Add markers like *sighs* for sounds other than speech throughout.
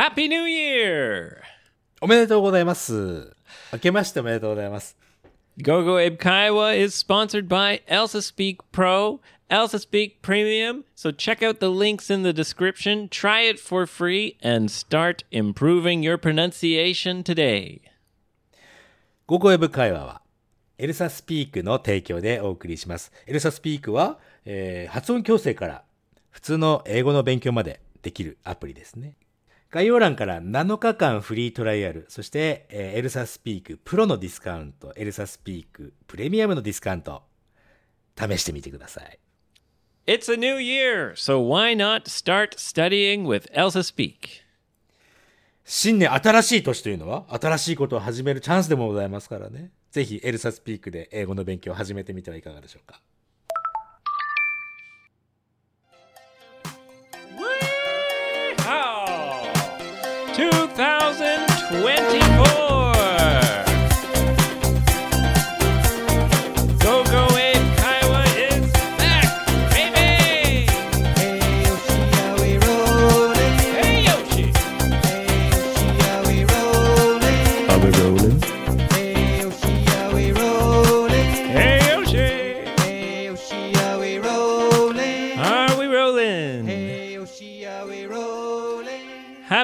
Happy New Year! おめでとうございます。明けましておめでとうございます。GoGo Abe Kaiwa is sponsored by Elsa Speak Pro, Elsa Speak Premium. So check out the links in the description, try it for free, and start improving your pronunciation today. 午後ウェブ会話は、エルサスピークの提供でお送りします。エルサスピークは、えー発音矯正から普通の英語の勉強までできるアプリですね。概要欄から7日間フリートライアル、そして、えーエルサスピークプロのディスカウント、エルサスピークプレミアムのディスカウント、試してみてください。It's a new year, so why not start studying with Elsa Speak? 新年新しい年というのは新しいことを始めるチャンスでもございますからね。ぜひエルサスピークで英語の勉強を始めてみてはいかがでしょうか。2024!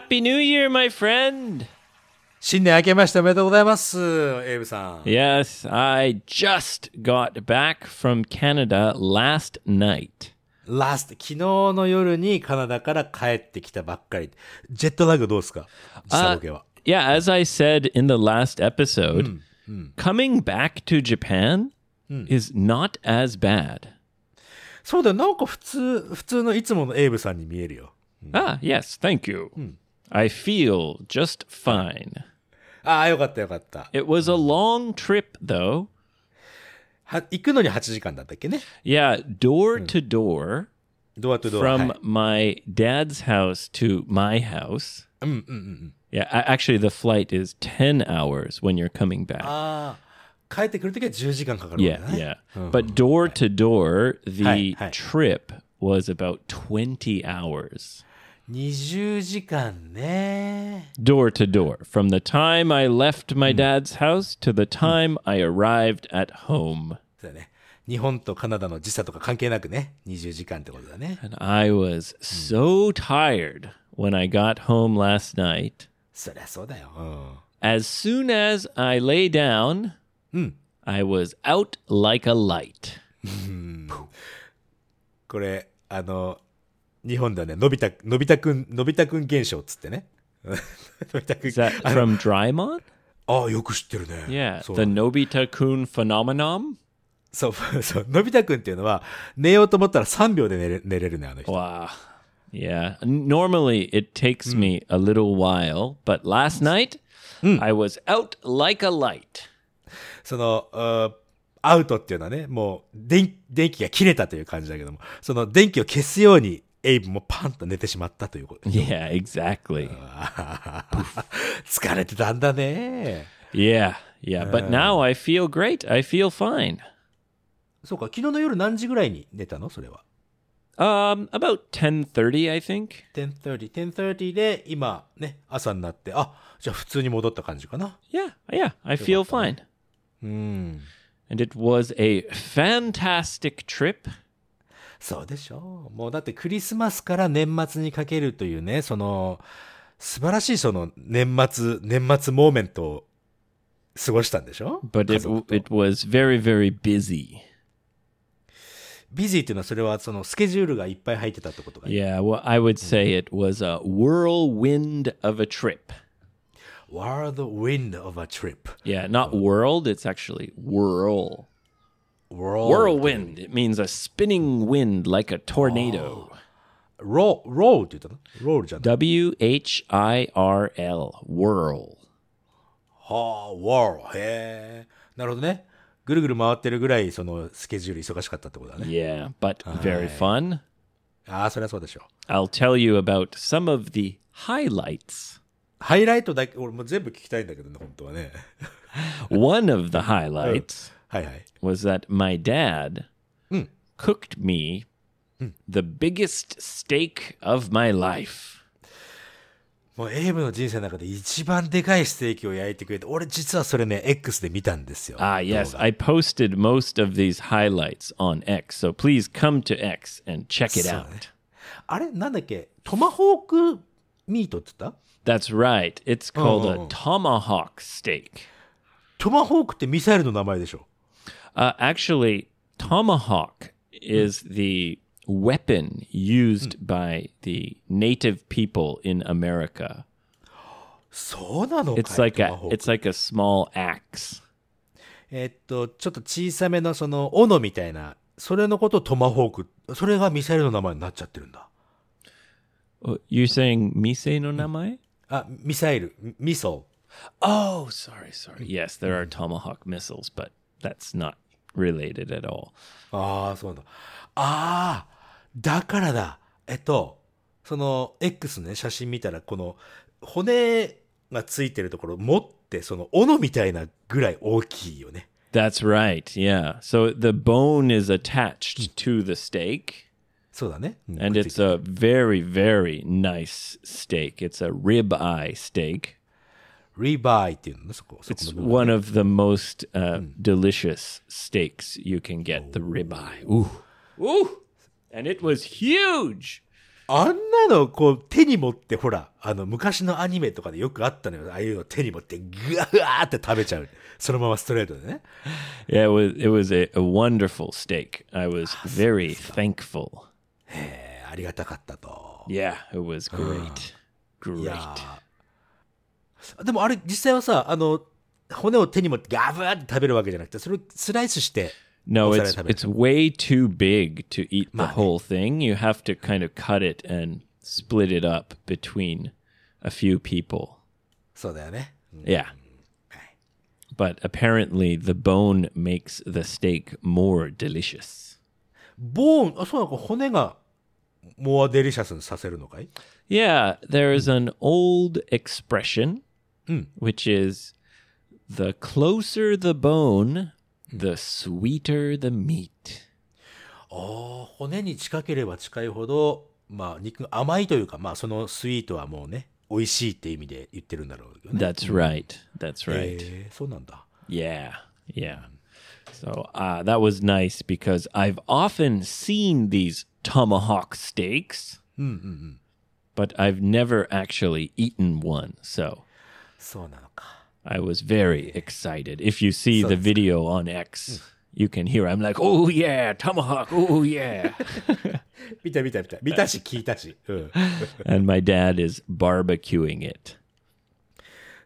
Happy New Year, my friend! 新年明けましておめでとうございます、エイブさん。Yes, I just got back from Canada last night. ラスト、昨日の夜にカナダから帰ってきたばっかり。ジェットラグどうですか時差ボケは。Yeah, as I said in the last episode, coming back to Japan is not as bad. そうだよ、なんか普通、普通のいつものエイブさんに見えるよ。Ah, yes, thank you. I feel just fine. ああ、よかったよかった。 It was a long trip, though. は、行くのに8時間だったっけね Yeah, door to door ドアとドア。 from はい my dad's house to my house. Yeah, a- actually, the flight is 10 hours when you're coming back. ああ、帰ってくるときは10時間かかるわ Yeah, けだね。 yeah. But door to door, the Hi, hi. trip was about 20 hours. 20時間ね。 Door to door, from the time I left my dad's house to the time I arrived at home. そうだね。日本とカナダの時差とか関係なくね、20時間ってことだね。 And I was so tired when I got home last night. そりゃそうだよ。うん。 As soon as I lay down, I was out like a light. これ、あの、 日本ではね、のび太、のび太くん、のび太くん現象っつってね。*laughs* のび太くん Is that from Drymon? ああ、よく知ってるね。Yeah, そう the Nobita Kun phenomenon? そう、*laughs* そう、のび太くんっていうのは、寝ようと思ったら3秒で寝れ寝れるね、あの人。Wow. Yeah. Normally it takes me a little while, but last night I was out like a light. その、あアウトっていうのはね、もう電、電気が切れたという感じだけども、その電気を消すように、エイブもパンと寝てしまったということ。 Yeah, exactly. *laughs* 疲れてたんだね。 Yeah. Yeah, but now I feel great. I feel fine. そうか、昨日の夜何時ぐらいに寝たのそれは。 Um about 10:30, I think. 10.30、10.30で、今ね、朝になって、あ、じゃあ普通に戻った感じかな。 Yeah. Yeah, I feel fine. うん。 And it was a fantastic trip. そうでしょう。もうだってクリスマスから年末にかけるというね、その、素晴らしいその年末、年末モーメントを過ごしたんでしょ But 家 it it was very very busy. ビジーっていうのはそれはそのスケジュールがいっぱい入ってたってことが、Yeah, well I would say it was a whirlwind of a trip. World Wind of a Trip. Yeah, not world, it's actually whirl. Whirlwind. whirlwind. It means a spinning wind like a tornado. Oh. Roll, roll って言ったのロールじゃない。W-H-I-R-L, whirl. はあ、whirl. へえ。なるほどね。ぐるぐる回ってるぐらい、そのスケジュール忙しかったってことだね。Yeah, but very fun. ああ、そりゃそうでしょう。I'll tell you about some of the highlights. ハイライトだけ、俺も全部聞きたいんだけどね、本当はね。One of the highlights. *laughs* はいはい。 was that my dad cooked me the biggest steak of my life. もうエイブの人生の中で一番でかいステーキを焼いてくれて、俺実はそれね、X で見たんですよ。 Ah, yes. 動画 I posted most of these highlights on X. So please come to X and check it そう out. ねあれなんだっけトマホークミートって言った That's right. It's called oh, a tomahawk steak. トマホークってミサイルの名前でしょ Uh, actually, tomahawk is the weapon used by the native people in America. そうなのかい It's like トマ a ホーク it's like a small axe. えっと、ちょっと小さめのその、斧みたいな、それのことをトマホーク。それがミサイルの名前になっちゃってるんだ。 Oh, You're saying mise no namae? あ、ミサイル、ミミソ Oh, sorry, sorry. Yes, there are tomahawk missiles, but that's not related at all. ル。ああ、そうなんだ。ああ、だからだ。えっと、その、X ね、写真見たら、この、骨がついてるところ持って、その、斧みたいなぐらい大きいよね。That's right. Yeah. So the bone is attached to the steak, そうだね。うん and it's て a very, very nice steak. It's a ribeye steak. リバイっていうのね、そこ。そこ It's の部分 one of the most uh, delicious steaks you can get. The ribeye. Ooh, ooh, and it was huge. あんなの、こう、手に持って、ほら、あの、昔のアニメとかでよくあったのよ。ああいうの手に持って、ぐわーって食べちゃう。そのままストレートでね。Yeah, it was. It was a, a wonderful steak. I was very thankful. えーありがたかったと。Yeah, it was great. いや Great. ーでもあれ、実際はさ、あの、骨を手に持ってガブーって食べるわけじゃなくて、それをスライスして、No, it's で食べる it's way too big to eat the whole thing. You have to kind of cut it and split it up between a few people. そうだよね。うん Yeah. But apparently the bone makes the steak more delicious. ボーン、あ、そうなのか、骨が、モアデリシャスにさせるのかい Yeah, there's an old expression which is the closer the bone, the sweeter the meat. ああ、骨に近ければ近いほど、まあ、肉が甘いというか、まあ、そのスイートはもうね、美味しいって意味で言ってるんだろうけどね。 That's right. That's right. えーそうなんだ。 Yeah, yeah. So uh, that was nice because I've often seen these tomahawk steaks, but I've never actually eaten one. So そうなのか。 I was very excited. If you see the video on X, you can hear I'm like, oh yeah, tomahawk, oh yeah. *laughs* 見た見た見た。見たし聞いたし。うん。 and my *laughs* dad is barbecuing it.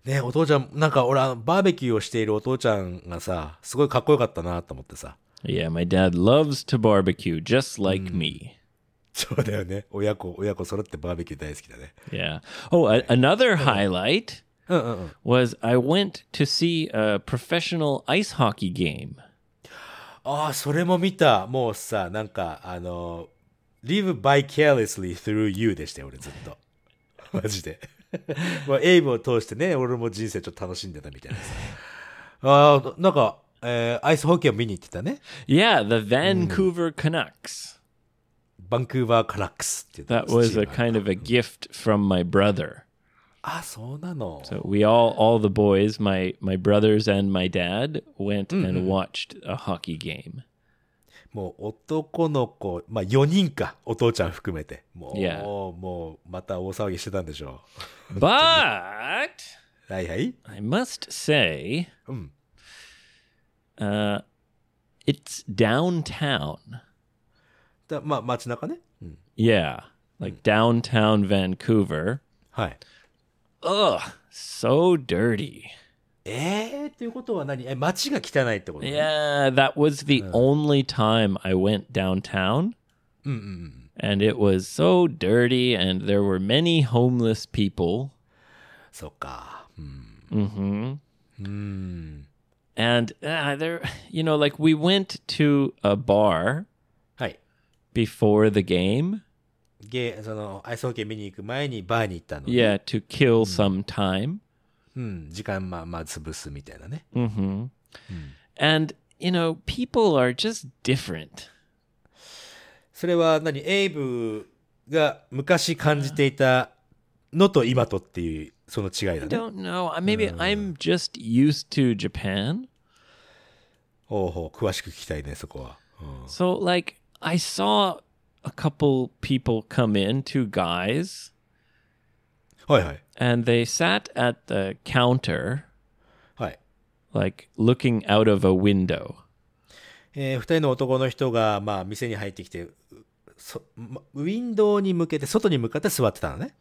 ねお父ちゃん、なんか俺、あのバーベキューをしているお父ちゃんがさ、すごいかっこよかったなと思ってさ。 Yeah, my dad loves to barbecue just like me. そうだよね。親子、親子揃ってバーベキュー大好きだね。 Yeah. Oh, a- another highlight *laughs* うんうんうん。 was I went to see a professional ice hockey game. ああ、それも見た。もうさ、なんか、あの、live vicariously through you でしたよ、俺ずっと。マジで。まあ、エイブを通してね、俺も人生ちょっと楽しんでたみたいなさ。ああ、なんか、えーアイスホッケーを見に行ってたね。 Yeah, the *laughs* *laughs* Vancouver Canucks. バンクーバーカラックスっていう That チー was ム a kind of a gift from my brother. あ、そうなの。 So we all, all the boys, my my brothers and my dad, went and watched a hockey game. もう男の子、まあ4人か、お父ちゃん含めて。もう、 Yeah. もう、また大騒ぎしてたんでしょ *laughs* But う。はいはい。 I must say, うん。 uh, it's downtown. だまあ街中ね。うん。 Yeah, like downtown Vancouver. はい。 Ugh, so dirty. えー、っていうことは何え、街が汚いってこと Yeah, that was the only time I went downtown. And it was so dirty, and there were many homeless people. そっか。うん。 And uh, there, you know, like we went to a bar はい。 before the game. ゲー、その、アイスホッケー見に行く前にバーに行ったの。Yeah, to kill some time. うん。時間まあまあ潰すみたいなね。And, you know, people are just different. それは何エイブが昔感じていたのと今とっていう、その違いだ I ね。don't know. Uh, Maybe I'm just used to Japan. ほうほう、詳しく聞きたいね、そこは。うん So, like, I saw a couple people come in, two guys, はいはい。 and they sat at the counter, はい。 like looking out of a window. えー二人の男の人が、まあ、店に入ってきて、うそまウィンドウに向けて、外に向かって座ってたのね。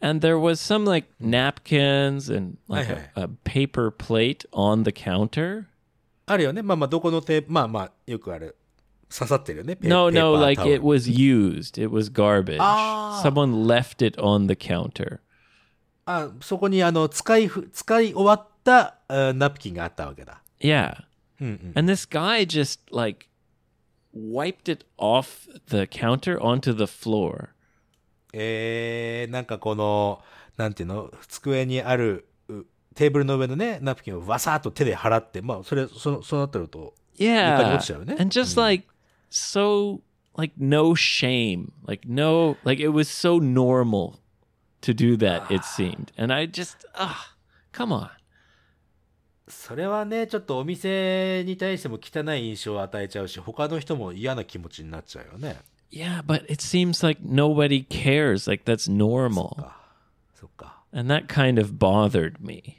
And there was some like napkins and like Aye, a, a paper plate on the counter. あるよね。まあまあ、どこのテープ、まあまあ、よくある。 刺さってるよね。ペ No, no, like it was used. It was garbage. Ah. Someone left it on the counter. あ、そこに、あの、使いふ、使い終わったあナプキンがあったわけだ。Yeah. And this guy just like wiped it off the counter onto the floor. えー、なんかこの、なんていうの、机にある、うテーブルの上のね、ナプキンをわさーっと手で払って、まあ、それ、その、そうなってると、Yeah. eh? And just like so like no shame. Like no like it was so normal to do that it seemed. *sighs* And I just ah come on. それはね、ちょっとお店に対しても汚い印象を与えちゃうし、他の人も嫌な気持ちになっちゃうよね。 Yeah, but it seems like nobody cares. Like that's normal. か。そっか。 And that kind of bothered me.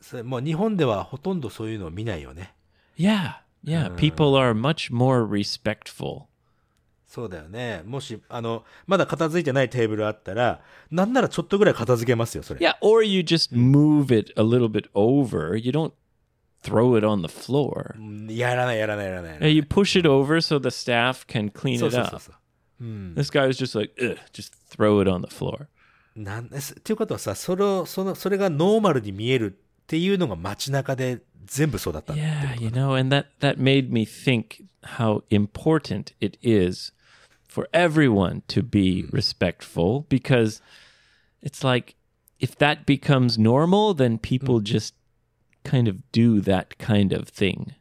それもう日本ではほとんどそういうのを見ないよね。 Yeah. Yeah, people are much more respectful. そうだよね。もし、あの、まだ片付いてないテーブルあったら、なんならちょっとぐらい片付けますよ、それ。 Yeah, or you just move it a little bit over. You don't throw it on the floor. うんやらない、やらない、やらない。 Yeah, you push it over so the staff can clean そう it そうそう up. そう。うん。 This guy was just like, Ugh, just throw it on the floor. なんですっていうことはさ、それを、その、それがノーマルに見えるっていうのが街中で 全部そうだったって Yeah, you know, and that that made me think how important it is for everyone to be respectful because it's like if that becomes normal, then people just kind of do that kind of thing.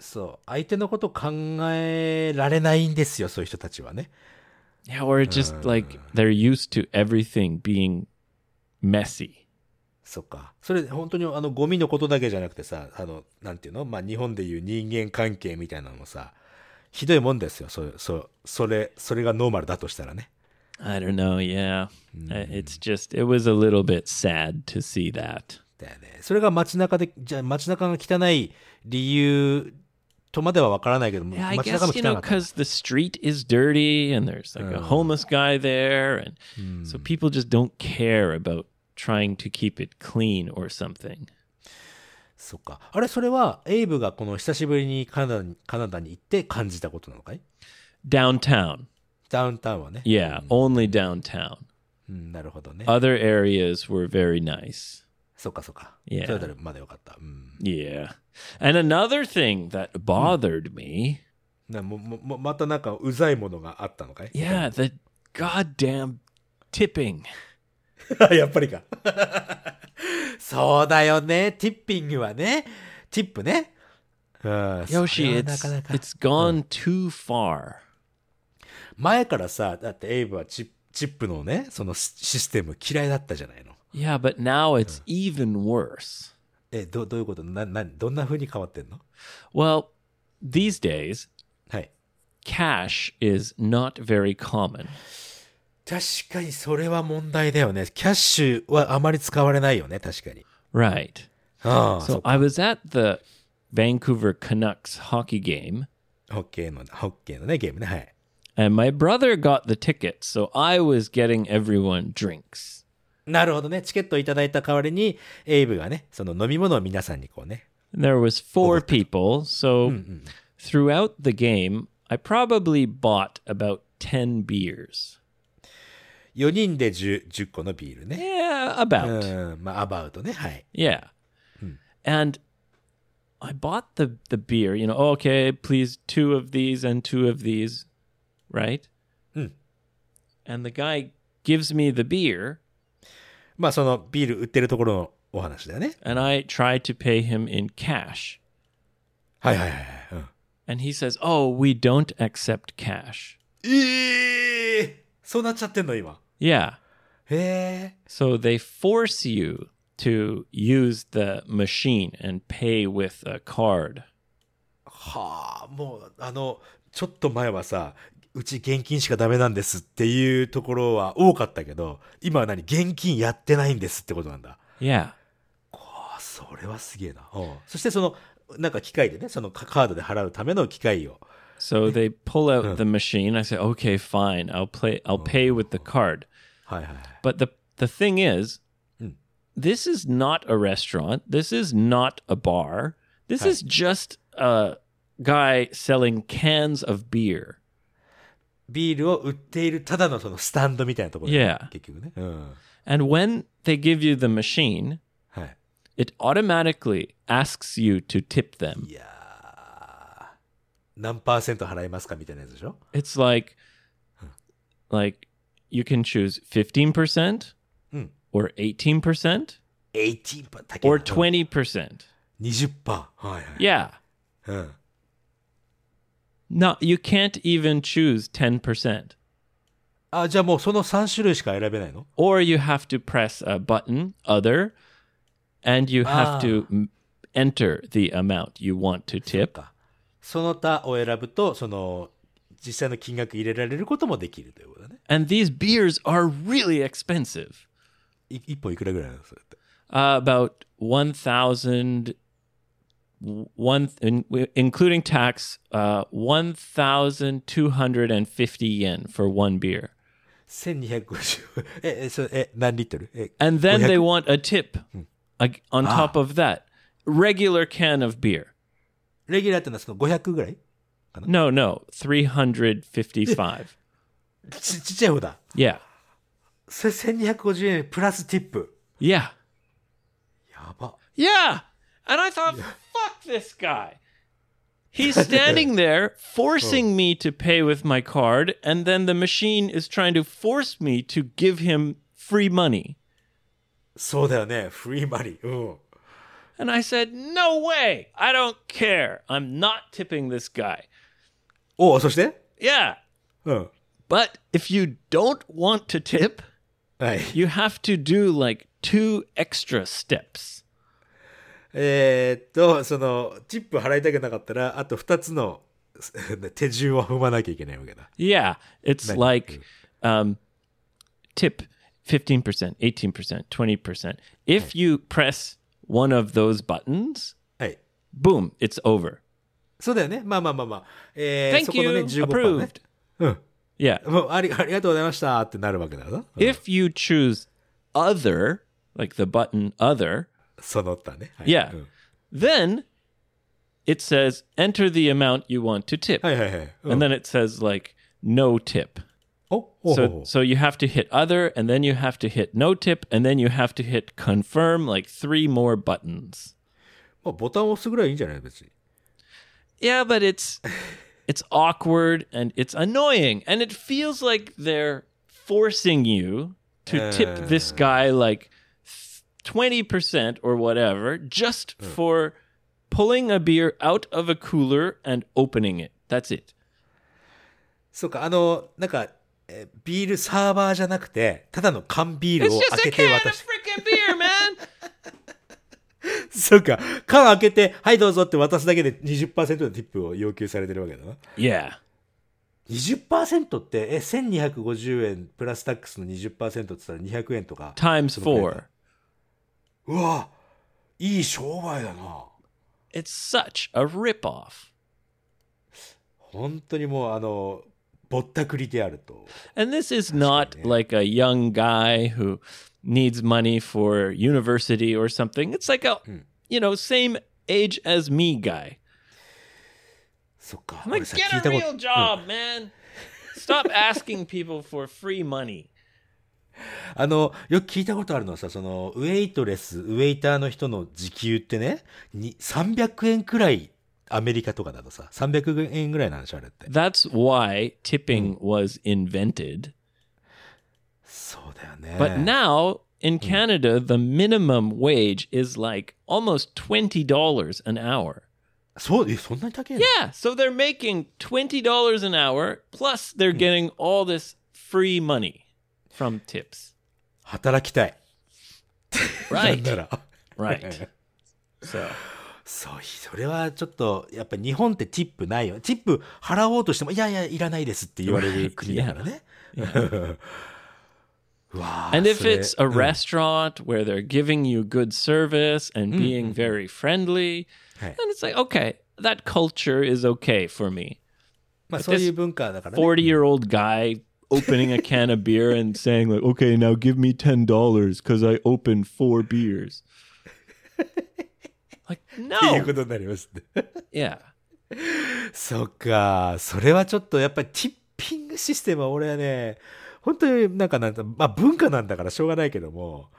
そう。相手のこと考えられないんですよ、そういう人たちはね。 Yeah, or it's just like they're used to everything being messy. そっか。それ、本当にあの、ゴミのことだけじゃなくてさ、あの、なんていうのまあ、日本でいう人間関係みたいなのもさ、ひどいもんですよ。そう、そう、それ、それがノーマルだとしたらね。I don't know, yeah. Uh, It's just it was a little bit sad to see that. だよね。それが街中で、じゃあ街中が汚い理由とまではわからないけども、Yeah, 街中も you 汚 know かった。because the street is dirty and there's like a homeless guy there, and so people just don't care about trying to keep it clean or something. そっか。あれ、それは、エイブがこの久しぶりにカナダに、カナダに行って感じたことなのかい Downtown, ダウンタウンはね。 yeah, only downtown. うん、なるほどね。 Other areas were very nice. そっかそっか。 Yeah. それでまだよかった。うん。 Yeah, and another thing that bothered me, なもももまたなんかうざいものがあったのかい yeah, the goddamn tipping. *laughs* やっぱりか。*laughs* そうだよね。ティッピングはね。ティップね。うん。そ Yoshi, it's gone too far. 前からさ、だってエイブはチップのね、そのシシステム嫌いだったじゃないの。Yeah, but now it's even worse. え、どどういうこと？な、な、どんな風に変わってんの？Well, these days, はい。cash is not very common. 確かにそれは問題だよね。キャッシュはあまり使われないよね、確かに。Right. ああ、そ So。I was at the Vancouver Canucks hockey game, ホッケーの、ホッケーのね、ゲームね。はい。and my brother got the tickets, so I was getting everyone drinks. なるほどね。チケットをいただいた代わりに、エイブがね、その飲み物を皆さんにこうね。There was four people, so throughout the game, I probably bought about 10 beers. 4人で 10, 10個のビールね。 Yeah, about. うん、まあ、アバウトね。はい。 Yeah. And I bought the the beer, you know, okay, please two of these and two of these, right? And the guy gives me the beer まあ、そのビール売ってるところのお話だよね。 and I try to pay him in cash. はいはいはいはい。うん、 And he says, "Oh, we don't accept cash." ええそうなっちゃってんの、今。 Yeah. へえ。So they force you to use the machine and pay with a card. はあ、もう、あの、ちょっと前はさ、うち現金しかダメなんですっていうところは多かったけど、今は何現金やってないんですってことなんだ。Yeah. あ、それはすげえな。うんそしてその、なんか機械でね、そのカカードで払うための機械を。So they pull out the machine. I say, okay, fine. I'll play. I'll pay with the card. はいはいはい。 But the the thing is, this is not a restaurant. This is not a bar. This is just a guy selling cans of beer. ビールを売っているただのそのスタンドみたいなところで、 Yeah. 結局ね。うん。 And when they give you the machine, はい。 it automatically asks you to tip them. いやー、何パーセント払いますかみたいなやつでしょ It's like like you can choose 15% or 18% ?18%パーだけど or 20%. 20%パー。はいはい。 Yeah. うん。 No, you can't even choose 10%. あ、じゃあもうその3種類しか選べないの Or you have to press a button, other, and you have to m- enter the amount you want to tip. か。その他を選ぶと、その、実際の金額入れられることもできるということだね。 And these beers are really expensive. い一本いくらぐらいなのそれって。 Uh, about 1,000, one, in, including tax, uh, 1,250 yen for one beer. 1250*laughs* え、え、それ、え、何リットルえ、 And then 500 they want a tip ag- on top of that. Regular can of beer. レギュラーってのはその500ぐらい No, no, 355. *laughs* ちちっちゃい方だ。 yeah. それ1250円プラスティップ。 Yeah. やば。 Yeah. And I thought, fuck this guy. He's standing *laughs* there forcing me to pay with my card, and then the machine is trying to force me to give him free money. そうだよね。フリーマリー。うん。 And I said, no way. I don't care. I'm not tipping this guy. おそして Yeah. うん。 But if you don't want to tip, はい。 you have to do like two extra steps. え*laughs* ーっと、その、チップ払いたくなかったら、あと2つの手順を踏まなきゃいけないわけだ。 Yeah. It's like um, tip 15%, 18%, 20%. If you press one of those buttons, はい。 boom, it's over. そうだよね。まあまあまあまあ。えー、 Thank そこのね、 you. 15%ね Approved.。うん。 Yeah. もうありありがとうございましたってなるわけだよな。うん If you choose other, like the button other, その他ね。はい yeah, うん then it says enter the amount you want to tip. はいはいはい。うん And then it says like no tip. おほうほう So ほう so you have to hit other and then you have to hit no tip and then you have to hit confirm like three more buttons. まあ、ボタンを押すぐらいいいんじゃない別に。 Yeah, but it's *laughs* it's awkward and it's annoying and it feels like they're forcing you to tip this guy like 20% or whatever just for pulling a beer out of a cooler and opening it. That's it. そうか、あの、なんか、えービールサーバーじゃなくて、ただの缶ビール It's を just 開 a けて can 渡 of し freaking beer, man. そうか、缶開けて、はいどうぞって渡すだけで20%のティップを要求されてるわけだな。yeah. 20%って、え、1250円プラスタックスの20%って言ったら200円とか。Times そのくらい 4. うわ、いい商売だな。It's such a ripoff. 本当にもう、あの、ぼったくりであると。And this is not like a young guy who needs money for university or something. It's like a, you know, same age as me guy. そっか。I'm 俺 like, さ get a real job, man. Stop asking people for free money. あの、よく聞いたことあるのはさ、その、ウェイトレス、ウェイターの人の時給ってね、に300円くらい、アメリカとかだとさ、300円ぐらいなんでしょ、あれって。That's why tipping was invented. そうだよね。But now in Canada, the minimum wage is like almost $20 an hour. そう、え、そんなに高いの Yeah, so they're making $20 an hour plus they're getting all this free money from tips. 働きたい。なん Right. なら。 right. *laughs* So, そう、それはちょっと、やっぱ日本ってティップないよ。ティップ払おうとしても、いやいや、いらないですって言われる Right, 国だからね。 *laughs* *laughs* うわー and if それ it's a うん restaurant where they're giving you good service and being very friendly, はい then it's like, okay, that culture is okay for me. まあそういう文化だからね。 40 year old guy opening a can of beer and *laughs* saying like okay now give me $10 because i opened four beers *laughs* like っていう no ことになりますね。 yeah *laughs* そっか。それはちょっとやっぱりティッピングシステムは俺はね、 本当になんかなんか、まあ文化なんだからしょうがないけども、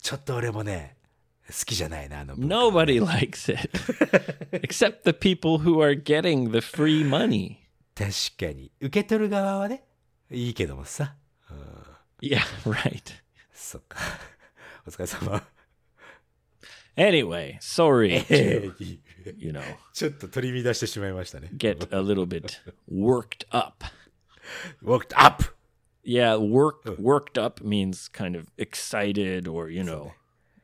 ちょっと俺もね、好きじゃないな、あの文化。nobody likes it except the people who are getting the free money 確かに。受け取る側はね、いいけどもさ。yeah right そっか。お疲れ様。anyway sorry え to ー you know ちょっと取り乱してしまいましたね。get a little bit worked up worked up! Yeah, work worked up means kind of excited or you know,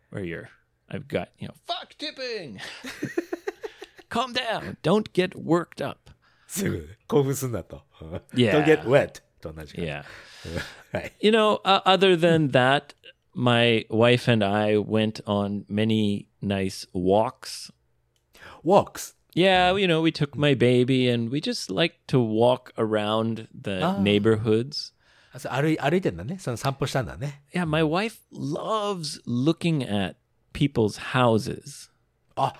where you're I've got, you know, fuck tipping. *laughs* *laughs* Calm down. Don't get worked up. すぐ興奮すんなと。 *laughs* Yeah. Don't get wet! と同じか。 Yeah. はい。 You know, uh, other than that, my wife and I went on many nice walks. walks. Yeah, you know, we took my baby and we just like to walk around the Ah. neighborhoods. 歩い歩いてんだね。その散歩したんだね。Yeah, my wife loves looking at people's houses. あ、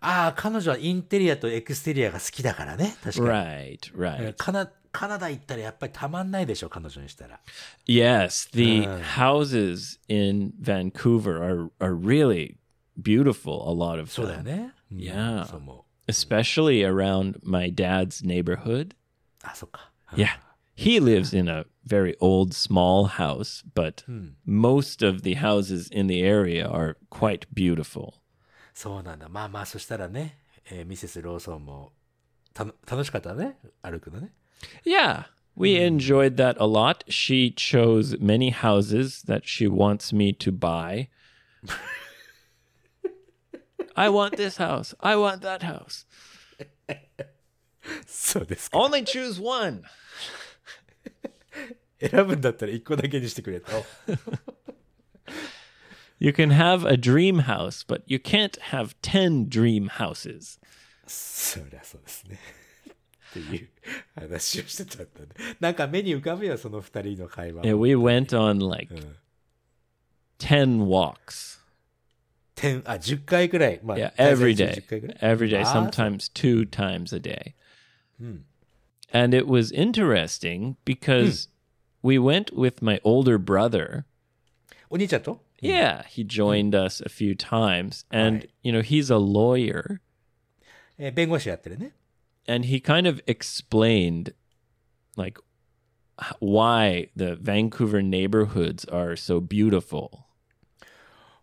ああ、彼女はインテリアとエクステリアが好きだからね。確かに。Right, え right. カナカナダ行ったらやっぱりたまんないでしょ、彼女にしたら。Yes, the Ah. houses in Vancouver are are really beautiful. A lot of そうだよ them, ね。うん Yeah. そう思 especially around my dad's neighborhood. う。あ、そっか。Yeah, he lives in a very old, small house, but most of the houses in the area are quite beautiful. そうなんだ。まあまあ、そしたらね、えーミセス・ローソンもた楽しかったね。歩くのね。 Yeah, we enjoyed that a lot. She chose many houses that she wants me to buy. I want this house. I want that house. *laughs* そうですか。 Only choose one. 選*laughs* ぶんだったら一個だけにしてくれと。 You can have a dream house, but you can't have 10 dream houses. そりゃそうですね。っていう話をしてたんだね。なんか目に浮かぶよ、その二人の会話。 Yeah, we went on like 10 walks. 天あ、10回くらい。まあ、 Yeah, 滞在 every 中 day. 10回くらい Every day, あーそう sometimes two times a day. And it was interesting because we went with my older brother. お兄ちゃんと Yeah, he joined us a few times. And, you know, he's a lawyer. えー弁護士やってるね。 And he kind of explained, like, h- why the Vancouver neighborhoods are so beautiful.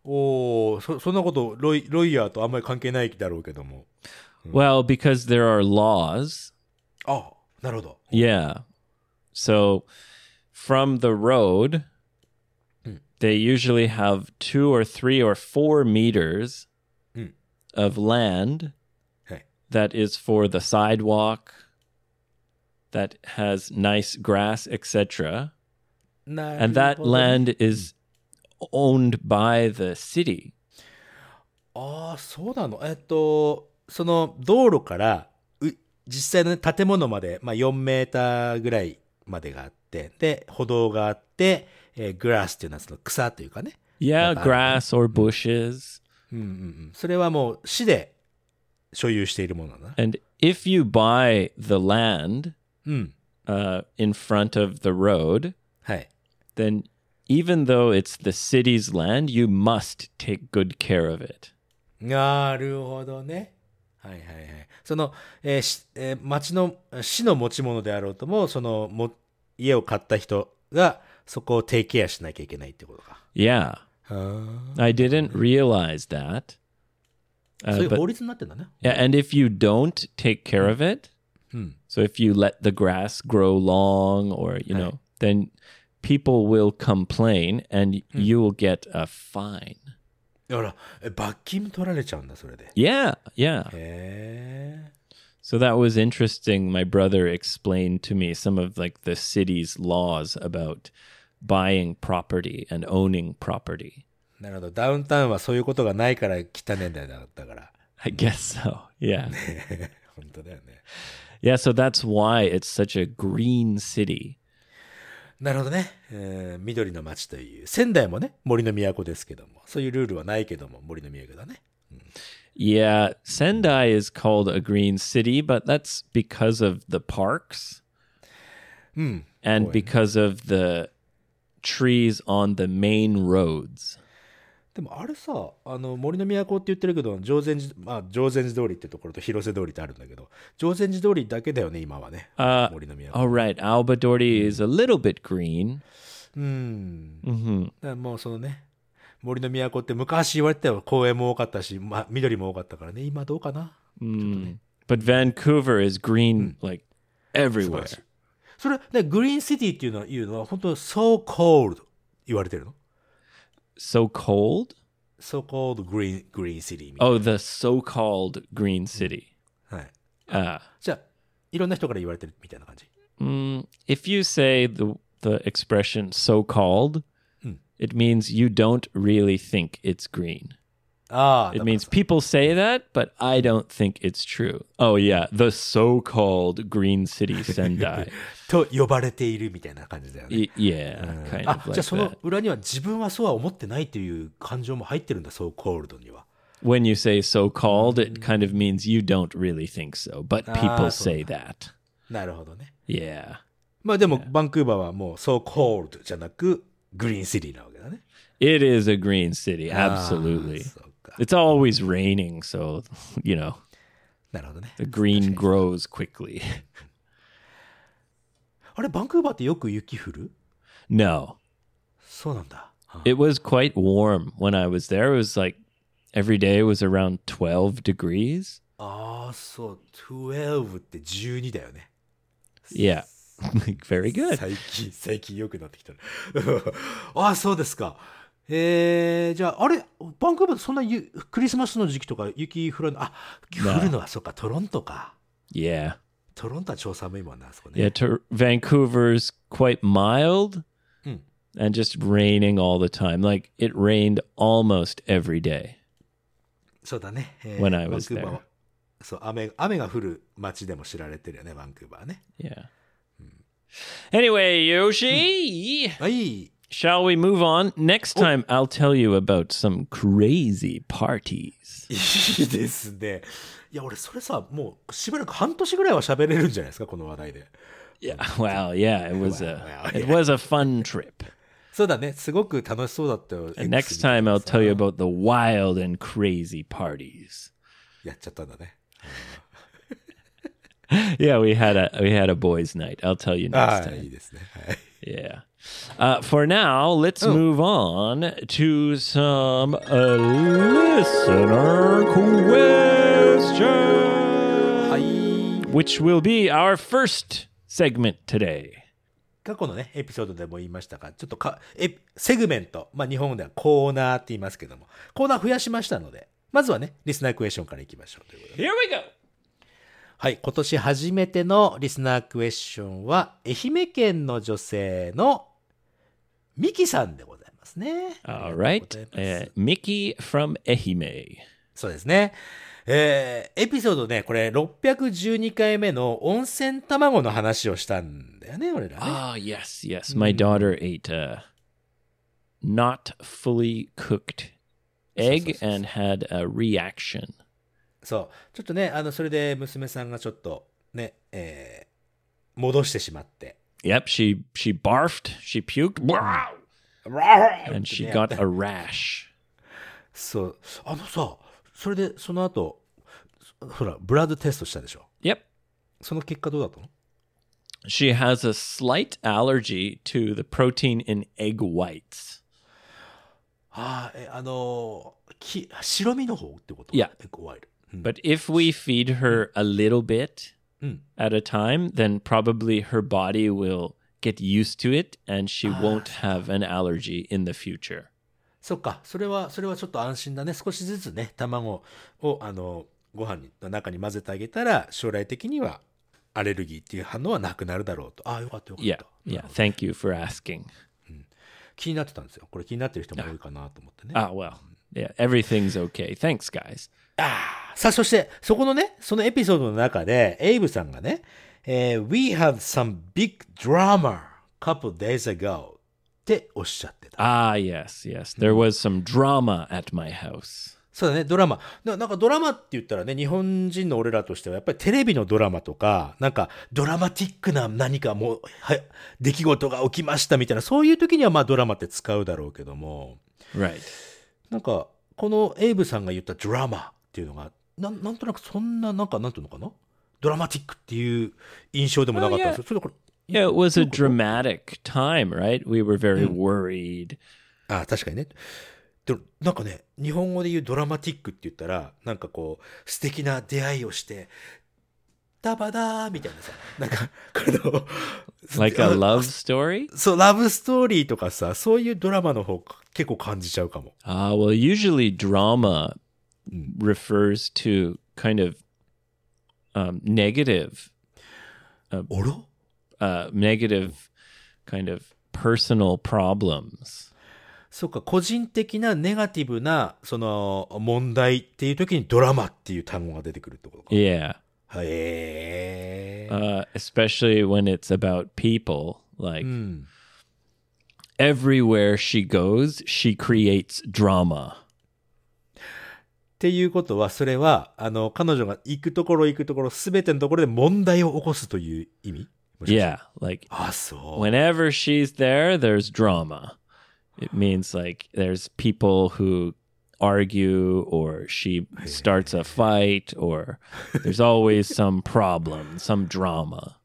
おお、そそんなことロイロイヤーとあんまり関係ないだろうけども。 Well, because there are laws. あなるほど。 Yeah. So from the road, they usually have two or three or four meters Mm. of land はい。 that is for the sidewalk, that has nice grass, etc. な And る that ほど land is owned by the city. ああ、そうなの。えっと、その道路から、う実際の建物まで、まあ、4メーターぐらい までがあって、で、歩道があって、えーグラスっていうのはその草というかね。Yeah, grass or bushes. うんうんうん。それはもう市で所有しているものだな。And if you buy the land うん。uh, in front of the road, はい。then even though it's the city's land, you must take good care of it. なるほどね。はいはいはい。その、えーしえー町の、市の持ち物であろうとも、その、も、家を買った人が、そこをテイケアしなきゃいけないってことか。Yeah, あ I didn't realize that. あ。そう Uh, いう法律になってんだね。yeah, and if you don't take care of it, so if you let the grass grow long or you know, then people will complain and you will get a fine. だから、え罰金取られちゃうんだ、それで。 Yeah, yeah. へ So that was interesting. My brother explained to me some of like the city's laws about buying property and owning property. え。なるほど。ダウンタウンはそういうことがないから汚ねえんだよ、だから。 I guess so. Yeah. *laughs* 本当だよね。 yeah, so that's why it's such a green city. なるほどね。えー緑の街という。仙台もね、森の都ですけども。そういうルールはないけども、森の都だね。Yeah, Sendai is called a green city, but that's because of the parks and because of the trees on the main roads. でもあれさ、あの、森の都って言ってるけど、常禅寺、まあ、常禅寺通りってところと広瀬通りってあるんだけど、常禅寺通りだけだよね、今はね。Uh, 森の都。all right, Albadorti is a little bit green. うん。hmm だからもうそのね、森の都って昔言われてたよ。公園も多かったし、まあ、緑も多かったからね。今どうかな？Mm. But Vancouver is green like everywhere. それ、ね、グリーンシティっていうのは、いうのは本当 so cold 言われてるの？So cold? ?so cold green, green city みたい Oh, the so-called green city. な。はい。 Uh, じゃあ、いろんな人から言われてるみたいな感じ。 mm, if you say the the expression so-called, it means you don't really think it's green. Ah, it means people say that, but I don't think it's true. Oh yeah, the so-called Green City Sendai と呼ばれているみたいな感じだよね。い yeah, kind of あ、like、じゃあその裏には自分はそうは思ってないという感情も入ってるんだ、so-called には。When you say so-called, it kind of means you don't really think so, but people say that. なるほどね。Yeah. まあでも、yeah. バンクーバーはもう so-called じゃなく Green City なわけだね。It is a green city, absolutely. そうか。 It's always raining, so you know, なるほどね。 the green grows quickly. *laughs* あれ、バンクーバーってよく雪降る no. そうなんだ。 It was quite warm when I was there. It was like every day was around 12 degrees. ああ、そう。12って12だよね。 Yeah. *laughs* Very good. 最近、最近良くなってきた。ああ、そうですか。 *laughs* えー、じゃあ、あれ、バンクーバーそんなゆクリスマスの時期とか雪降るの、あ、降るのはそうか、トロントか。Yeah. トロントは超寒いもんな、あそこね。Yeah, to, Vancouver's quite mild and just raining all the time. Like it rained almost every day. そうだね。え When I バン was クーバーはそう、雨、雨が降る街でも知られてるよね、バンクーバーね。Yeah. Anyway, Yoshi, はい。shall we move on? Next time, I'll tell you about some crazy parties. い*laughs* いですね。いや、俺、それさ、もう、しばらく半年ぐらいは喋れるんじゃないですか、この話題で。 Yeah. Well, yeah, it was a Well, it yeah. was a fun trip. *laughs* そうだね。すごく楽しそうだったよ。 And next X time, I'll 見てさ tell you about the wild and crazy parties. *laughs* やっちゃったんだね。 Yeah, we had a we had a boys' night. I'll tell you あ next あ、い time. いですね。はい。 Yeah. Uh, for now, let's move on to some uh, listener questions, はい。which will be our first segment today. 過去のね、エピソードでも言いましたが、ちょっとか、え、セグメント、まあ日本ではコーナーって言いますけども、コーナー増やしましたので、まずはね、リスナークエスチョンからいきましょうということで。Here we go. はい、今年初めてのリスナークエスチョンは、愛媛県の女性のミキさんでございますね。All ありが right. とうございます Uh, Mickey from Ehime. そうですね。えー、エピソードね、これ612回目の温泉卵の話をしたんだよね、俺らね。Ah, yes, yes. My daughter ate a not fully cooked egg and had a reaction. そう。ちょっとね、あの、それで娘さんがちょっとね、えー、戻してしまって。Yep, she she barfed, she puked, and she ね got a rash. そう。あのさ、それでその後、ほら、ブラッドテストしたでしょ。 Yep. その結果どうだったの She has a slight allergy to the protein in egg whites. ああ、え、あのーき、白身の方ってこといやエッグワイル。うん。 But if we feed her a little bit Mm. at a time, then probably her body will get used to it and she *sighs* won't have an allergy in the future. そっか。それは、それはちょっと安心だね。少しずつね、卵を、あの、ご飯の中に混ぜてあげたら、将来的には、アレルギーっていう反応はなくなるだろうと。ああ、よかったよかっ Yeah. た。 Yeah. Thank you for asking. 気になってたんですよ。これ気になってる人も多いかなと思ってね。 Ah, well. Yeah. Everything's okay. Thanks, guys. さあ、そして、そこのね、そのエピソードの中で、エイブさんがね、えー We had some big drama couple days ago っておっしゃってた。Ah, yes, yes. There was some drama at my house. そうだね、ドラマ。ななんかドラマって言ったらね、日本人の俺らとしては、やっぱりテレビのドラマとか、なんかドラマティックな何かもう、はい、出来事が起きましたみたいな、そういう時にはまあドラマって使うだろうけども、Right. なんか、このエイブさんが言ったドラマっていうのが、なんなんとなくそんな、なんか、なんていうのかな？ドラマティックっていう印象でもなかったんですよ。それこれ Yeah, it was a dramatic time, right? We were very worried. ああ、確かにね。でも、なんかね、日本語で言うドラマティックって言ったら、なんかこう、素敵な出会いをして、ダバダーみたいなさ、なんか、この、Like a あ love story? そう、ラブストーリーとかさ、そういうドラマの方結構感じちゃうかも。Ah, well, usually drama refers to kind of um, negative, おろ uh, negative kind of personal problems. そうか、個人的なネガティブな、その、問題っていう時にドラマっていう単語が出てくるってことか。 Yeah. へえ。 Uh, especially when it's about people. Like うん。 everywhere she goes, she creates drama. っていうことは、それは、あの、彼女が行くところ行くところ、すべてのところで問題を起こすという意味 Yeah. Like あ、そう。whenever she's there, there's drama. It means like there's people who argue or she starts a fight or there's always some problem, some drama.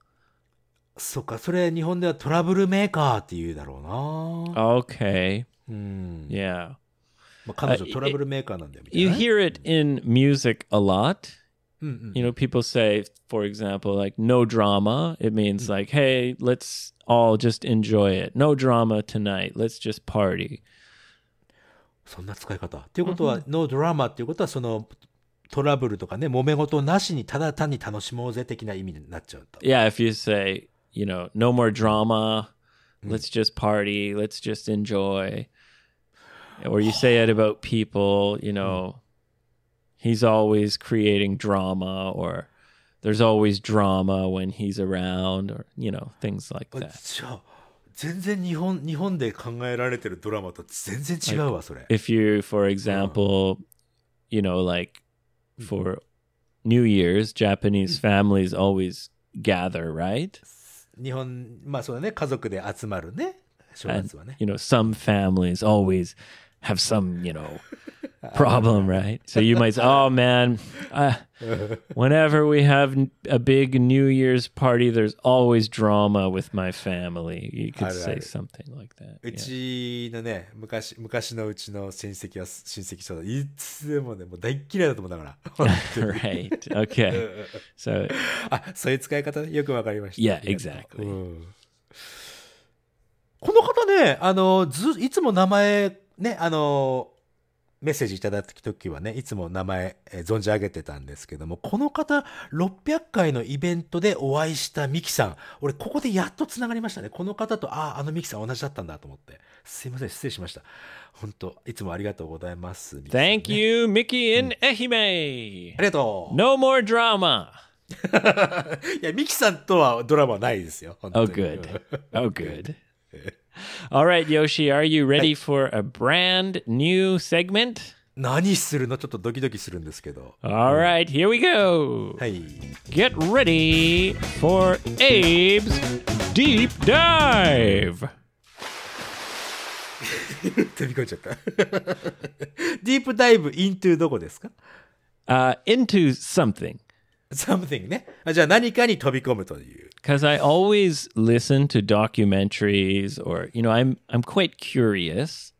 そっか、それ日本ではトラブルメーカーって言うだろうな。Okay. うん。Yeah. You hear it in music a lot. You know, people say, for example, like no drama. It means like, hey, let's all just enjoy it. No drama tonight. Let's just party. そんな使い方。っていうことは、no if you say, you know, no more drama, let's just party, let's just enjoy Or you say it about people, you know, he's always creating drama or there's always drama when he's around or, you know, things like あ that. じゃあ、全然日本、日本で考えられてるドラマと全然違うわ、それ。 If you, for example, you know, like for New Year's, Japanese families always gather, right? 日本、まあそうだね、家族で集まるね、正 And, 月はね。 you know, some families always have some, you know, problem, *laughs* right? So you might say, oh man, uh, whenever we have n- a big New Year's party, there's always drama with my family. You could say Alright. something like that. う yeah. ちのね、昔、昔のうちの親戚は、親戚そうだ。いつでもね、もう大っ嫌いだと思うんだから。本当に right. *laughs* Okay. *laughs* So, あ、そういう使い方よくわかりました。 Yeah, ありがとう exactly. うんこの方ね、あの、ず、いつも名前、 ね、あの、メッセージいただいた時はね、いつも名前、えー存じ上げてたんですけども、この方、600回のイベントでお会いしたミキさん。俺、ここでやっと繋がりましたね。この方と、ああ、あのミキさん同じだったんだと思って。すいません、失礼しました。本当いつもありがとうございます。ミキさんね thank you, Mickey in Ehime. ありがとう。No more drama. *laughs* いや、ミキさんとはドラマないですよ。本当 Oh, に good. Oh, good. All right, Yoshi, are you ready for a brand new segment? 何するのちょっとドキドキするんですけど。 All right, here we go. はい。 Get ready for Abe's Deep Dive. *laughs* 飛び込んじゃった。ディープダイブ*laughs* イントゥどこですか Uh, into something. ?something ね。あじゃあ何かに飛び込むという。Because I always listen to documentaries or, you know, I'm I'm quite curious.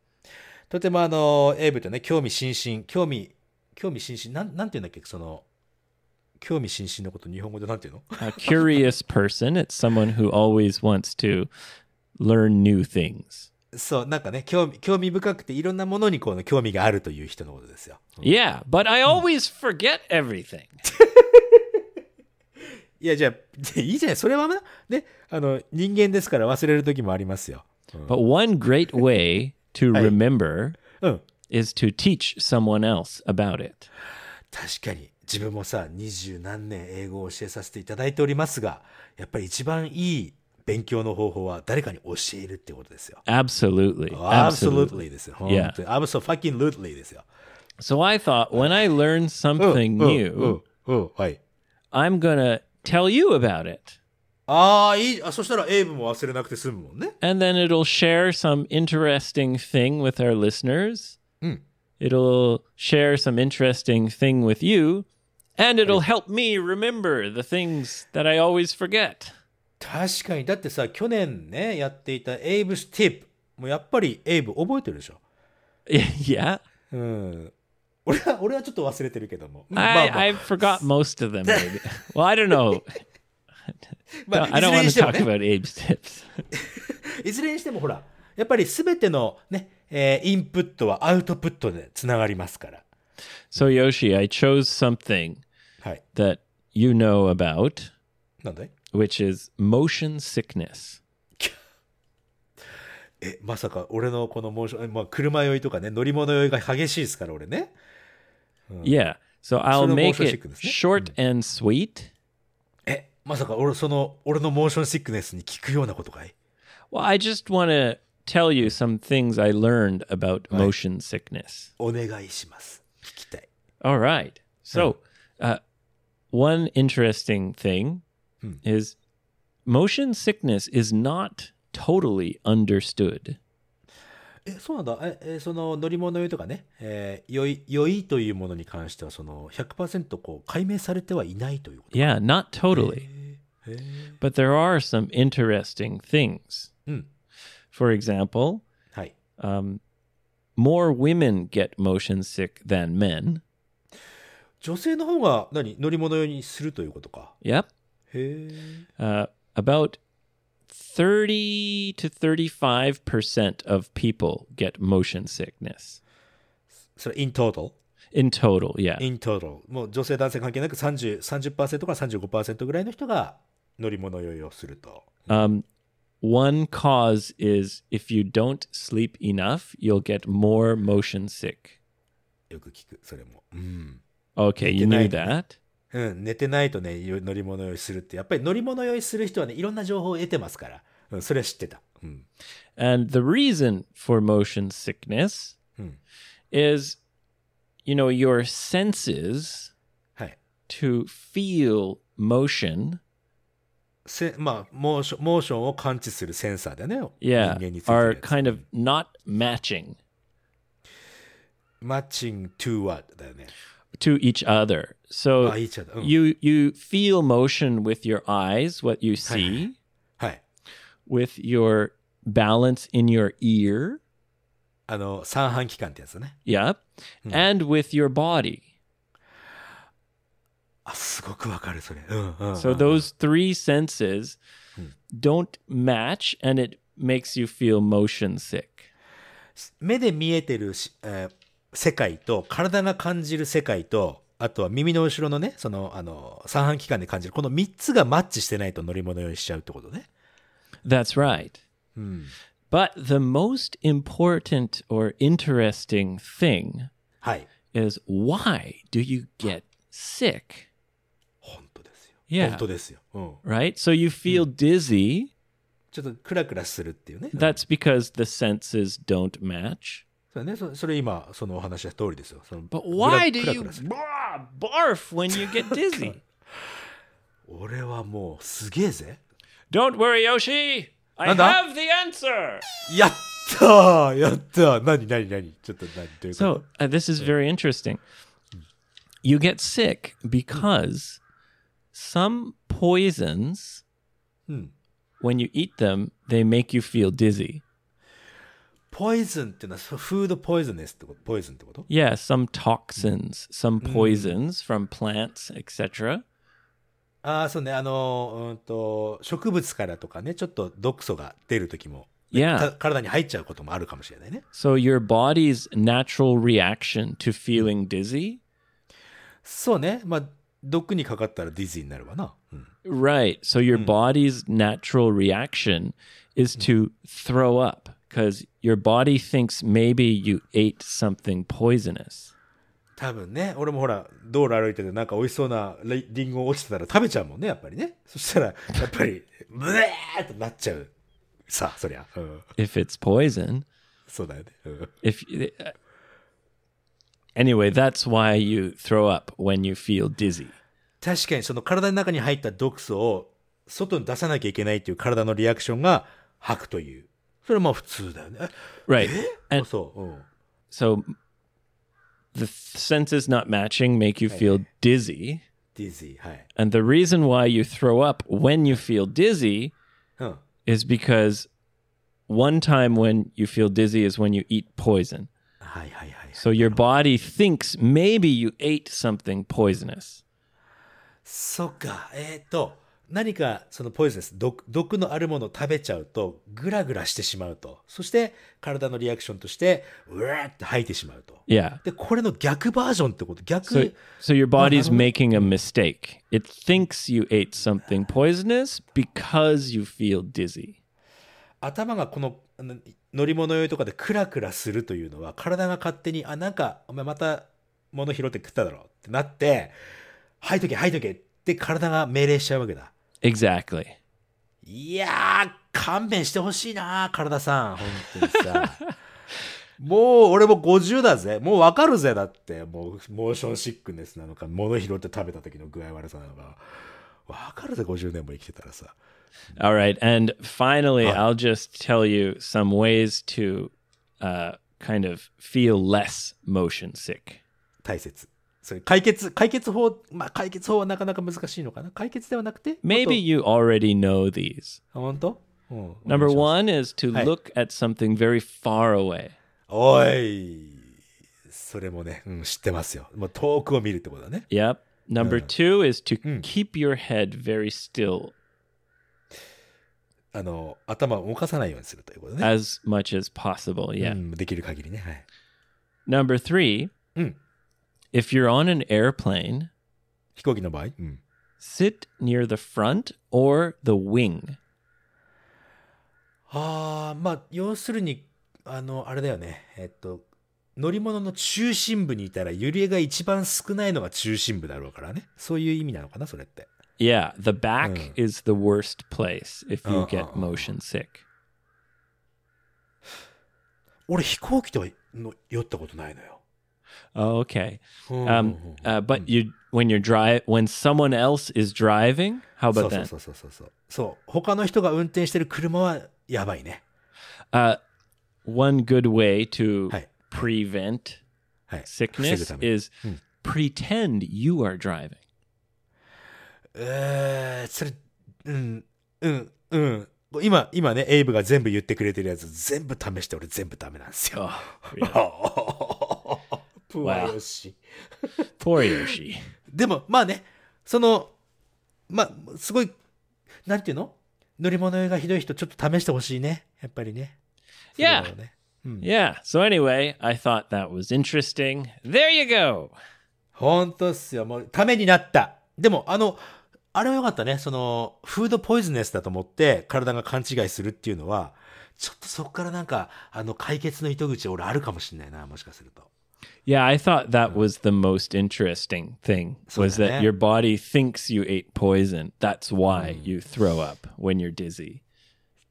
とてもあの、エイブとね、興味津々、興味、興味津々、なん、なんて言うんだっけ、その、興味津々のこと日本語でなんていうの A curious person, it's someone who always wants to learn new things. そう、なんかね、興味、興味深くていろんなものにこの興味があるという人のことですよ。Yeah, but I always forget everything. いや、じゃあ、でいいじゃない。それはな、ね、あの、人間ですから忘れる時もありますよ。But one great way to remember うん。is to teach someone else about it. 確かに。自分もさ、二十何年英語を教えさせていただいておりますが、やっぱり一番いい勉強の方法は誰かに教えるってことですよ。Absolutely. absolutely ですよ。本 Yeah. absolutely ですよ。So I thought when I learn うん something うん new, うんうんはい。I'm to tell you about it. ああ、いい。あ、そしたらエイブも忘れなくて済むもんね。 And then it'll share some interesting thing with our listeners. Mm. It'll share some interesting thing with you. And it'll help me remember the things that I always forget. 確かに。だってさ、去年ね、やっていたエイブスティップ。もうやっぱりエイブ覚えてるでしょ。 yeah. うん。 *laughs* 俺は、俺はちょっと忘れてるけども。I, I forgot most of them, maybe. well, I don't know. まあ I don't い want ず to れにしても talk ね about Abe's tips. いずれにしてもほら、やっぱり全てのね、えーインプットはアウトプットでつながりますから。so, Yoshi, I chose something はい。that you know about, なんだい which is motion sickness. え、まさか俺のこのモーション、えまあ、車酔いとかね、乗り物酔いが激しいですから、俺ね。Yeah. So I'll the make motion it sickness, yeah? short and sweet. え、まさか俺、その、俺のモーションシックネスに効くようなことかい Well, I just want to tell you some things I learned about motion sickness. お願いします。聞きたい。 All right. So, uh, one interesting thing is motion sickness is not totally understood. え、そうなんだ。え、えその乗り物酔いとかね、えー酔い、酔いというものに関しては、その100%こう解明されてはいないということ。Yeah, not totally. But there are some interesting things. うん。For example, はい。um, more women get motion sick than men. 女性の方が何乗り物酔いにするということか。Yep. へえ。Uh, about 30 to 35% of people get motion sickness それ、in total? in total. Yeah. in total. もう女性男性関係なく30、30%から35%ぐらいの人が乗り物酔いをすると。 Um, one cause is if you don't sleep enough, you'll get more motion sick. よく聞く、それも。うん。 Okay, you Good knew night. that. うん、寝てないとね、よ乗り物酔いするって、やっぱり乗り物酔いする人はね、いろんな情報を得てますから。うん、それは知ってた。うん。And the reason for motion sickness is, you know, your senses はい。to feel motion せまあ、モーション、モーションを感知するセンサーだよね。yeah are kind of not matching マッチング to what? だよね。to each other so あ、いいちゃだ。うん。 you you feel motion with your eyes what you see はい。 with your balance in your ear あの、三半規管ってやつだね。 yep and with your body あ、すごくわかる、それ。うん、うん。 so those three senses don't match and it makes you feel motion sick 目で見えてるし、えー 世界と、体が感じる世界と、あとは耳の後ろのね、その、あの、三半規管で感じる、この三つがマッチしてないと乗り物酔いしちゃうってことね。that's right but the most important or interesting thing はい。is why do you get sick 本当ですよ。Yeah. 本当ですよ。うん。right so you feel dizzy ちょっとクラクラするっていうね。That's because the senses don't match. そうね、そそれ今、そのお話した通りですよ。その But クラ why do クラ you クラする blah, barf when you get dizzy? *laughs* 俺はもうすげえぜ。 don't worry, Yoshi. I Nanda? have the answer. やったーやったー何何何ちょっと何どういうこと So, uh, this is very interesting. You get sick because some poisons, when you eat them, they make you feel dizzy. ポイズンっていうのはフードポイズンネスってことポイズンってこと Yeah, some toxins, some poisons from plants, etc. ああ、そうね。あの、うんと、植物からとかね、ちょっと毒素が出る時も、Yeah. た体に入っちゃうこともあるかもしれないね。So your body's natural reaction to feeling dizzy, そうね。まあ、毒にかかったらディズニーになるわな。うん。right? So your body's natural reaction is to throw up because your body thinks maybe you ate something poisonous. 多分ね、俺もほら、道路歩いててなんか美味しそうなリリンゴ落ちてたら食べちゃうもんね、やっぱりね。そしたら、やっぱり、*laughs* ブエーってなっちゃう。さあ、そりゃ。うん。If it's poison, そうだよね。うん。if uh, anyway, that's why you throw up when you feel dizzy. 確かにその体の中に入った毒素を外に出さなきゃいけないっていう体のリアクションが吐くという。それはまあ普通だよね。 Right. え And そう。うん。 so the th- senses not matching make you feel dizzy. ディズニー、はい。 And the reason why you throw up when you feel dizzy うん。 is because one time when you feel dizzy is when you eat poison. はいはいはい。 So your body thinks maybe you ate something poisonous. そっか。えっ、と、 何かそのポイズンです。毒毒のあるものを食べちゃうと、グラグラしてしまうと。そして、体のリアクションとして、うわーって吐いてしまうと。Yeah. で、これの逆バージョンってこと？逆、So, so your body's making a mistake. It thinks you ate something poisonous because you feel dizzy. 頭がこのあの乗り物酔いとかでクラクラするというのは、体が勝手に、あ、なんか、お前また物拾って食っただろってなって、吐いとけ吐いとけって体が命令しちゃうわけだ。Exactly. いやー、勘弁してほしいな、体さん。本当にさ。*laughs* もう、俺も50だぜ。もうわかるぜ。だって、もう、モーションシックネスなのか、物拾って食べた時の具合悪さなのか。わかるぜ、50年も生きてたらさ。All right. And finally, I'll just tell you some ways to uh, kind of feel less motion sick. 大切。それ、解決、解決法、まあ、解決法はなかなか難しいのかな。解決ではなくて Maybe you already know these. あ本当うん。Number one is to look at something very far away. おい。それもね、うん、知ってますよ。もう遠くを見るってことだね。Yep. Number two is to keep your head very still あの、頭を動かさないようにするということね。as much as possible. う Yeah. ん、できる限りね。はい。Number three, Mm. If you're on an airplane, 飛行機の場合、うん、sit near the front or the wing. ああ、まあ、要するに、あの、あれだよね。えっと、乗り物の中心部にいたら、揺れが一番少ないのが中心部だろうからね。そういう意味なのかな、それって。Yeah, the back is the worst place if you Uh, get uh, uh. motion sick. 俺、飛行機とはの酔ったことないのよ。Oh, okay. うん Um, uh, but you when you're drive when someone else is driving, how そう about そう that? そうそうそうそう。そう。他の人が運転してる車はやばいね。 Uh, one good way to Hi. prevent はい。防ぐ sickness ために is pretend you are driving. えー、それ、うん、うん、うん。今、今ね、エイブが全部言ってくれてるやつ、全部試して俺全部ダメなんですよ。 *laughs* Oh, プワヨシ。poor Yoshi. でも、まあね、その、まあ、すごい、なんていうの？乗り物酔いがひどい人、ちょっと試してほしいね。やっぱりね。Yeah. ね Yeah. So anyway, I thought that was interesting. There you go. ほんとっすよ。もう、ためになった。でも、あの、あれはよかったね。その、フードポイズネスだと思って、体が勘違いするっていうのは、ちょっとそこからなんか、あの、解決の糸口、俺あるかもしれないな、もしかすると。Yeah, I thought that was the most interesting thing was that yeah. your body thinks you ate poison. That's why you throw up when you're dizzy.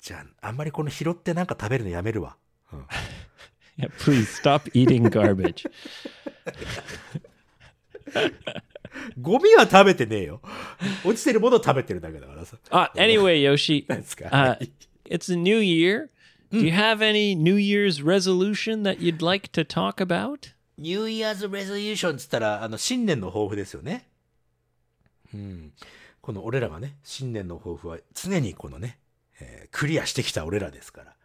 じゃあ、あんまりこの拾ってなんか食べるのやめるわ。 *laughs* Yeah, please stop eating garbage. *laughs* ゴミは食べてねえよ。落ちてるものを食べてるだけだからさ。 Uh, anyway, Yoshi, 何*laughs* ですか uh, it's a new year. Do you have any New Year's resolution that you'd like to talk about? ニューイヤーズ・レゾリューションっつったら、あの、新年の抱負ですよね。うん。この俺らがね、新年の抱負は常にこのね、えークリアしてきた俺らですから。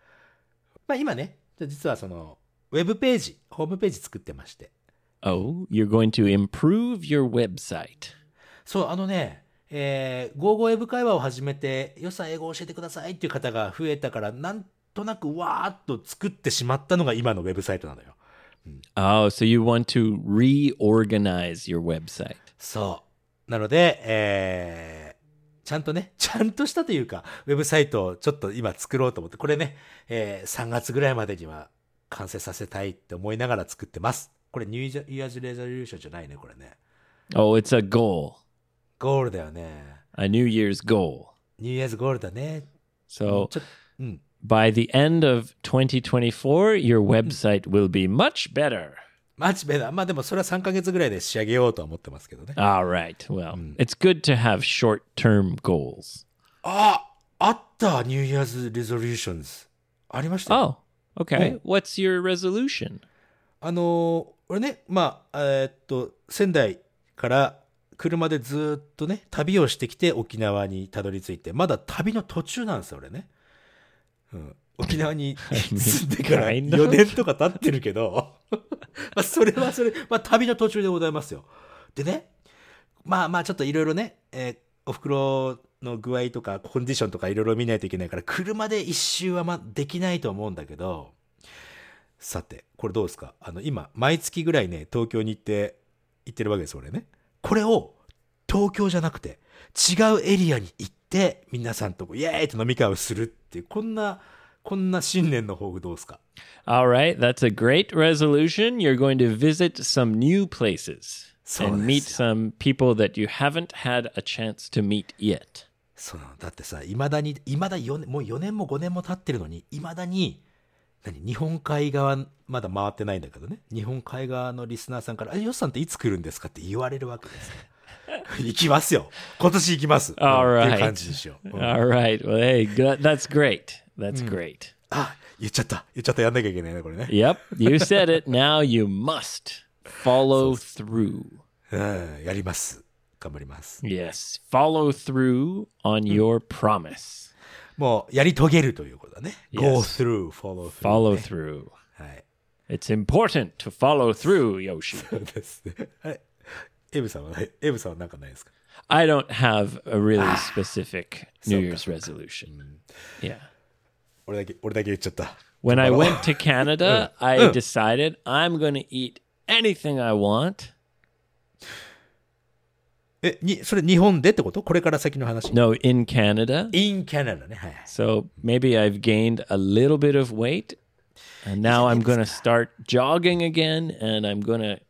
まあ今ね、で実はその、ウェブページ、ホームページ作ってまして。Oh, you're going to improve your website. そう、あのね、えー、ゴーゴー英語会話を始めて、良さ英語を教えてくださいっていう方が増えたから、なんとなくわーっと作ってしまったのが今のウェブサイトなのよ。Oh, so you want to reorganize your website. そう。なので、えー、ちゃんとね、ちゃんとしたというか、ウェブサイトをちょっと今作ろうと思って、これね、えー、3月ぐらいまでには完成させたいって思いながら作ってます。これニューイヤーズレゾリューションじゃないね、これね。Oh, it's a goal, ゴールだよね。a New Year's goal. ニューイヤーズゴールだね。So ちょっと、うん。By the end of 2024, your website will be much better. マジベだ。まあでもそれは3ヶ月ぐらいで仕上げようとは思ってますけどね。All right. Well, it's good to have short term goals. ああったニューイヤーズレゾリューションズ。ありましたよ Oh, okay. What's your resolution? あのー俺ね、まあ、えーっと、仙台から車でずーっとね、旅をしてきて沖縄にたどり着いて、まだ旅の途中なんですよ、俺ね。うん。沖縄に住んでから kind of 4年とか経ってるけど、*laughs* まあ、それはそれ、まあ、旅の途中でございますよ。でね、まあまあ、ちょっといろいろね、えーお袋の具合とか、コンディションとかいろいろ見ないといけないから、車で一周はまあできないと思うんだけど、さて、これどうですか？あの、今、毎月ぐらいね、東京に行って、行ってるわけです、俺ね。これを、東京じゃなくて、違うエリアに行って、皆さんとイエーイと飲み会をするっていう、こんな、こんな新年の抱負どうですか？All right. That's a great resolution. You're going to visit some new places and meet some people that you haven't had a chance to meet yet. その。だってさ、いまだに、いまだ4年、もう4年も5年も経ってるのに、いまだに、何日本海側、まだ回ってないんだけどね。日本海側のリスナーさんから、え、ヨッさんっていつ来るんですかって言われるわけですよ。行きますよ。今年行きます。All っていう right. 感じにしよう。うん All right. Well, hey, that's great. That's great. あ、言っちゃった。言っちゃった。やんなきゃいけないね、これね。Yep. You said it. Now you must follow through. うん、やります。頑張ります。Yes. Follow through on your promise. もう、やり遂げるということだね。Yes. go through, follow through、Follow ね through. はい。It's important to follow through, Yoshi. そうですね。はい。エブさんは、エブさんはなんかないですか I don't have a really specific New Year's resolution. Yeah. 俺だけ、俺だけ言っちゃった。 When I *laughs* went to Canada, I decided I'm going to eat anything I want. え、に、それ日本でってことこれから先の話。 No, in Canada. in Canada ね。はいはい。 So maybe I've gained a little bit of weight. And now I'm going to start jogging again and I'm going to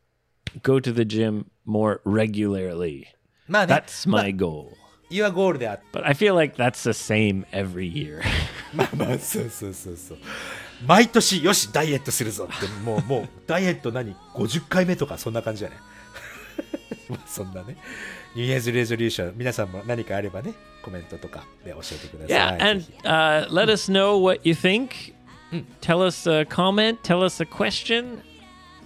go to the gym more regularly. まあね、That's my goal. Your goal であって。But I feel like that's the same every year. まあまあ、そうそうそうそう。毎年、よし、ダイエットするぞって、もう、もう、ダイエット何 ?50 回目とか、そんな感じじゃないまあ、そんなね。ニューイヤーズレゾリューション、皆さんも何かあればね、コメントとかで教えてください。Yeah, ぜ and ひ uh, let us know what you think. Tell us a comment. Tell us a question.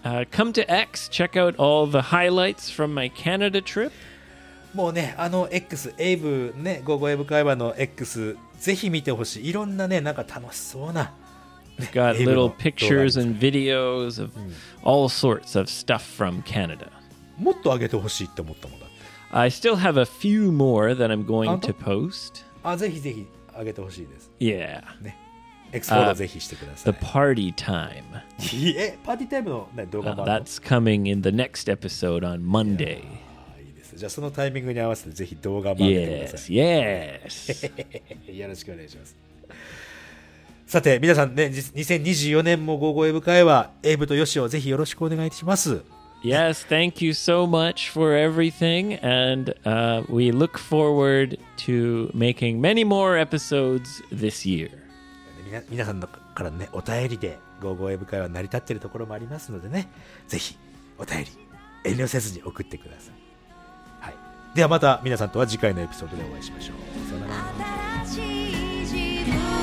Uh, come to X. Check out all the highlights from my Canada trip. もうね、あの X、エイブね、ゴーゴーエイブ会話の X、ぜひ見てほしい。いろんなね、なんか楽しそうな。 Got エイブ little の pictures 動画 and videos of all sorts of stuff from Canada. もっと上げてほしいって思ったもんだって。 I still have a few more that I'm going Anto? to post. あ、ぜひぜひ上げてほしいです。 Yeah. ね。 X フォローぜひしてくださ The party time. *laughs* い。え、パーティータイムの、ね、動画 Uh, もあるの that's coming in the next episode on Monday. あいいです。じゃあそのタイミングに合わせてぜひ動画も上げてくだ Yes, *laughs* さ yes. い。よろしくお願いします。さて、皆さんね、実2024年もゴーゴーエブ会話、エイブとヨシをぜひよろしくお願いします。 Yes, thank you so much for everything. And uh, we look forward to making many more episodes this year. 皆さんのからね、お便りで、55英会話成り立ってるところもありますのでね、ぜひ、お便り、遠慮せずに送ってください。はい。ではまた皆さんとは次回のエピソードでお会いしましょう。さよなら。